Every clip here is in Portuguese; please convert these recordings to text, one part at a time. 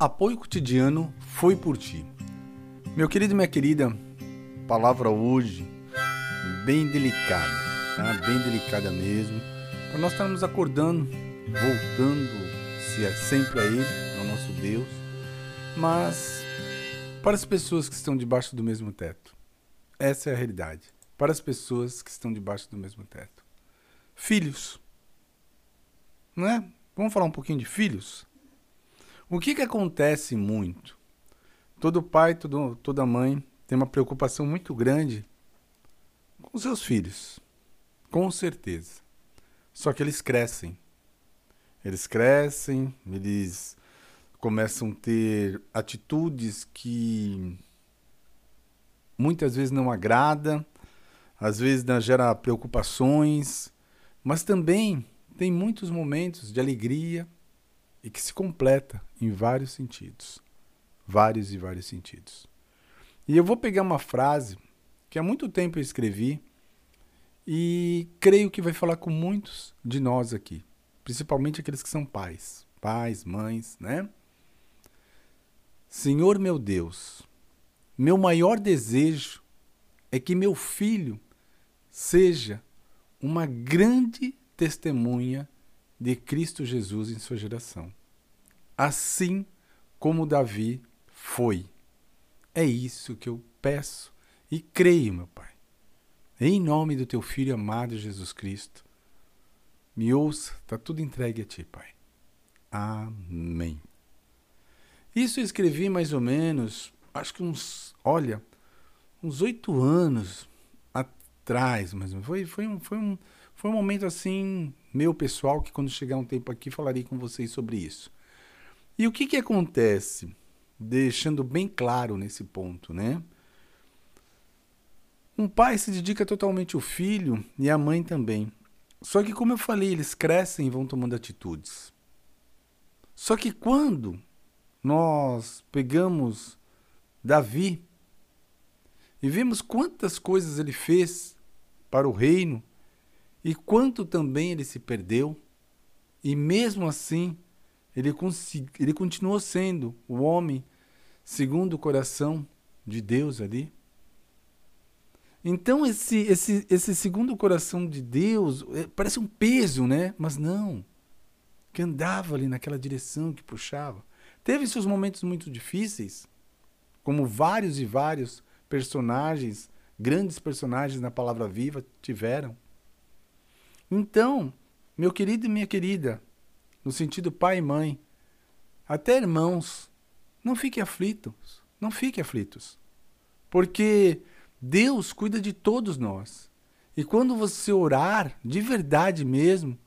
Apoio cotidiano foi por ti. Meu querido e minha querida, palavra hoje bem delicada, tá? Bem delicada mesmo. Para nós estarmos acordando, voltando se é sempre a Ele, ao nosso Deus, mas para as pessoas que estão debaixo do mesmo teto. Essa é a realidade. Para as pessoas que estão debaixo do mesmo teto. Filhos. Não é? Vamos falar um pouquinho de filhos? O que, que acontece muito? Todo pai, todo, toda mãe tem uma preocupação muito grande com seus filhos. Com certeza. Só que eles crescem. Eles crescem, eles começam a ter atitudes que muitas vezes não agrada, às vezes gera preocupações, mas também tem muitos momentos de alegria, e que se completa em vários sentidos. Vários e vários sentidos. E eu vou pegar uma frase que há muito tempo eu escrevi e creio que vai falar com muitos de nós aqui, principalmente aqueles que são pais, pais, mães, né? Senhor meu Deus, meu maior desejo é que meu filho seja uma grande testemunha de Cristo Jesus em sua geração. Assim como Davi foi. É isso que eu peço e creio, meu Pai. Em nome do teu filho amado Jesus Cristo, me ouça, está tudo entregue a ti, Pai. Amém. Isso eu escrevi mais ou menos, acho que uns, olha, uns oito anos atrás, mas foi, foi, um, foi, um, foi um momento assim meu pessoal, que quando chegar um tempo aqui falarei com vocês sobre isso. E o que, que acontece? Deixando bem claro nesse ponto, né? Um pai se dedica totalmente ao filho e a mãe também. Só que, como eu falei, eles crescem e vão tomando atitudes. Só que quando nós pegamos Davi e vimos quantas coisas ele fez para o reino, e quanto também ele se perdeu, e mesmo assim ele, ele continuou sendo o homem segundo o coração de Deus ali. Então esse, esse, esse segundo coração de Deus é, parece um peso, né? Mas não. Que andava ali naquela direção que puxava. Teve seus momentos muito difíceis, como vários e vários personagens, grandes personagens na palavra viva tiveram. Então, meu querido e minha querida, no sentido pai e mãe, até irmãos, não fiquem aflitos, não fiquem aflitos. Porque Deus cuida de todos nós. E quando você orar de verdade mesmo,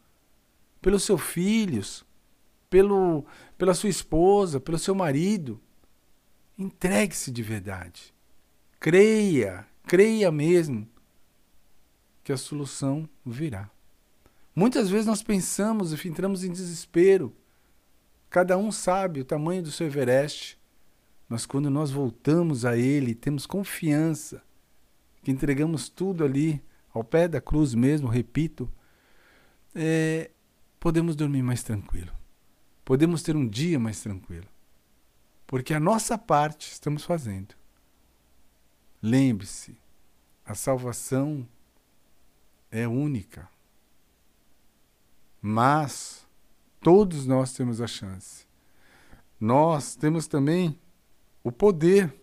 pelos seus filhos, pelo, pela sua esposa, pelo seu marido, entregue-se de verdade. Creia, creia mesmo que a solução virá. Muitas vezes nós pensamos e entramos em desespero. Cada um sabe o tamanho do seu Everest. Mas quando nós voltamos a Ele, temos confiança, que entregamos tudo ali, ao pé da cruz mesmo, repito, é, podemos dormir mais tranquilo. Podemos ter um dia mais tranquilo. Porque a nossa parte estamos fazendo. Lembre-se, a salvação é única. Mas todos nós temos a chance. Nós temos também o poder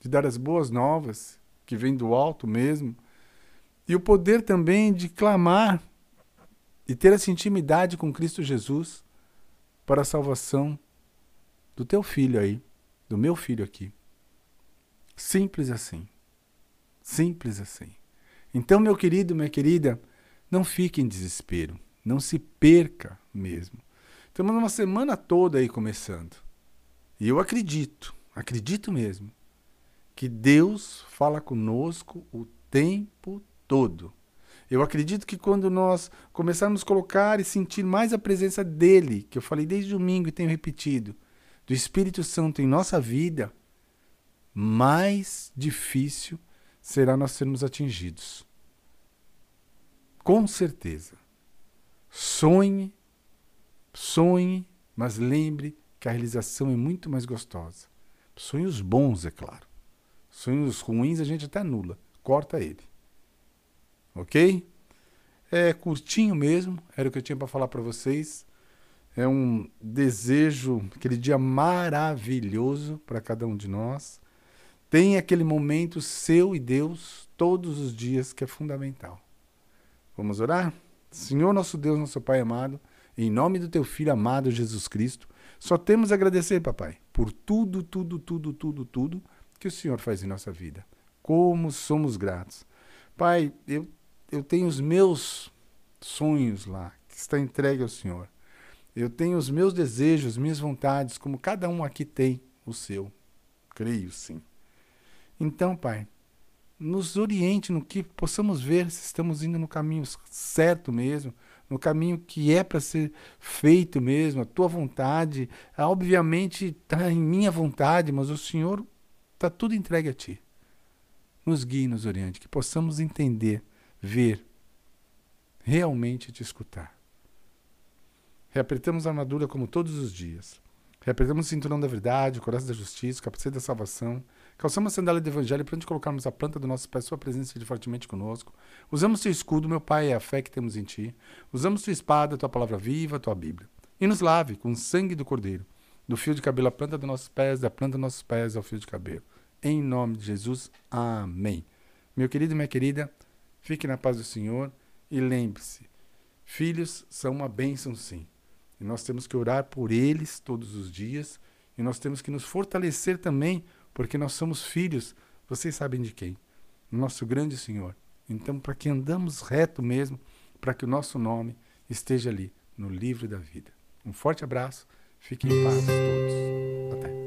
de dar as boas novas, que vem do alto mesmo, e o poder também de clamar e ter essa intimidade com Cristo Jesus para a salvação do teu filho aí, do meu filho aqui. Simples assim. Simples assim. Então, meu querido, minha querida, não fique em desespero. Não se perca mesmo. Estamos uma semana toda aí começando. E eu acredito, acredito mesmo, que Deus fala conosco o tempo todo. Eu acredito que quando nós começarmos a colocar e sentir mais a presença dele, que eu falei desde domingo e tenho repetido, do Espírito Santo em nossa vida, mais difícil será nós sermos atingidos. Com certeza. Sonhe, sonhe, mas lembre que a realização é muito mais gostosa. Sonhos bons, é claro. Sonhos ruins a gente até anula, corta ele. Ok? É curtinho mesmo, era o que eu tinha para falar para vocês. É um desejo, aquele dia maravilhoso para cada um de nós. Tem aquele momento seu e Deus todos os dias que é fundamental. Vamos orar? Senhor nosso Deus, nosso Pai amado, em nome do teu filho amado Jesus Cristo, só temos a agradecer, papai, por tudo, tudo, tudo, tudo, tudo que o Senhor faz em nossa vida. Como somos gratos. Pai, eu, eu tenho os meus sonhos lá, que está entregue ao Senhor. Eu tenho os meus desejos, minhas vontades, como cada um aqui tem o seu. Creio sim. Então, Pai, nos oriente no que possamos ver se estamos indo no caminho certo mesmo, no caminho que é para ser feito mesmo, a tua vontade. Ah, obviamente está em minha vontade, mas o Senhor está tudo entregue a ti. Nos guie, nos oriente, que possamos entender, ver, realmente te escutar. Reapretamos a armadura como todos os dias. Reapretamos o cinturão da verdade, o coração da justiça, o capacete da salvação. Calçamos a sandália do evangelho para onde colocarmos a planta do nosso pé, sua presença de fortemente conosco. Usamos teu escudo, meu Pai, é a fé que temos em ti. Usamos tua espada, tua palavra viva, tua Bíblia. E nos lave com o sangue do Cordeiro, do fio de cabelo à planta dos nossos pés, da planta dos nossos pés ao fio de cabelo. Em nome de Jesus, amém. Meu querido e minha querida, fique na paz do Senhor e lembre-se, filhos são uma bênção sim. E nós temos que orar por eles todos os dias. E nós temos que nos fortalecer também, porque nós somos filhos, vocês sabem de quem? Nosso grande Senhor. Então, para que andamos reto mesmo, para que o nosso nome esteja ali, no livro da vida. Um forte abraço, fiquem em paz todos. Até.